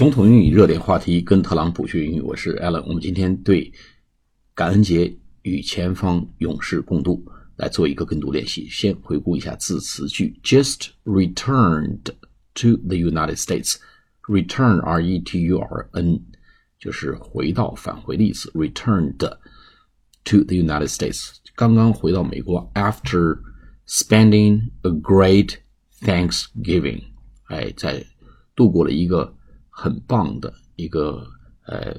总统英语热点话题，跟特朗普学英语，我是 Alan。我们今天对感恩节与前方勇士共度来做一个跟读练习。先回顾一下字词句：just returned to the United States。return r e t u r n 就是回到、返回的意思。returned to the United States，刚刚回到美国。After spending a great Thanksgiving，哎，在度过了一个。很棒的一个呃，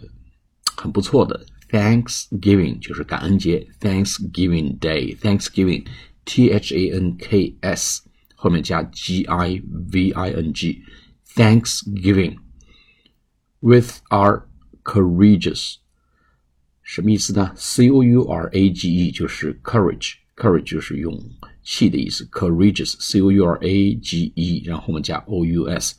很不错的 Thanksgiving 就是感恩节 Thanksgiving Day Thanksgiving T H A N K S 后面加 G I V I N G Thanksgiving with our courageous 什么意思呢？C O U R A G E 就是 courage courage 就是勇气的意思 courageous C O U R A G E 然后后面加 O U S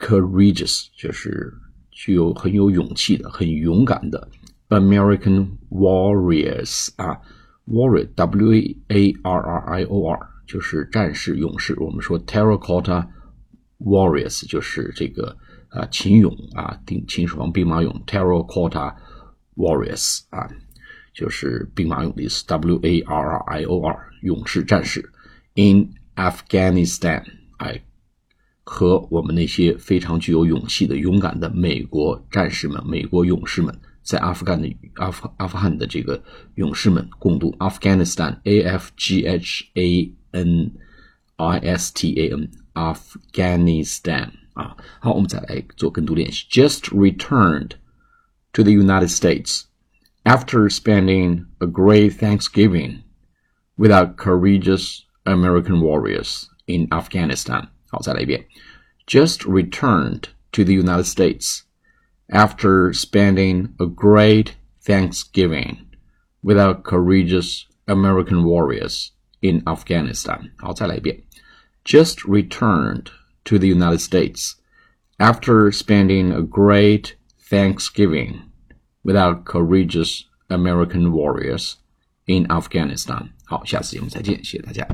courageous 就是具有很有勇气的、很勇敢的 American warriors 啊，warrior W A R R I O R 就是战士、勇士。我们说 terracotta warriors 就是这个啊秦俑啊，秦秦始皇兵马俑 terracotta warriors 啊，就是兵马俑的意思。W A R R I O R 勇士、战士。In Afghanistan，哎。 和我们那些非常具有勇气的、勇敢的美国战士们、美国勇士们，在阿富汗的阿富阿富汗的这个勇士们共度 Afghanistan，A F G H A N I S T A N Afghanistan 啊，好，我们再来做跟读练习。Just returned to the United States after spending a great Thanksgiving with our courageous American warriors in Afghanistan. 好，再来一遍。Just returned to the United States after spending a great Thanksgiving with our courageous American warriors in Afghanistan. 好，再来一遍。Just returned to the United States after spending a great Thanksgiving with our courageous American warriors in Afghanistan. 好，下次节目再见，谢谢大家。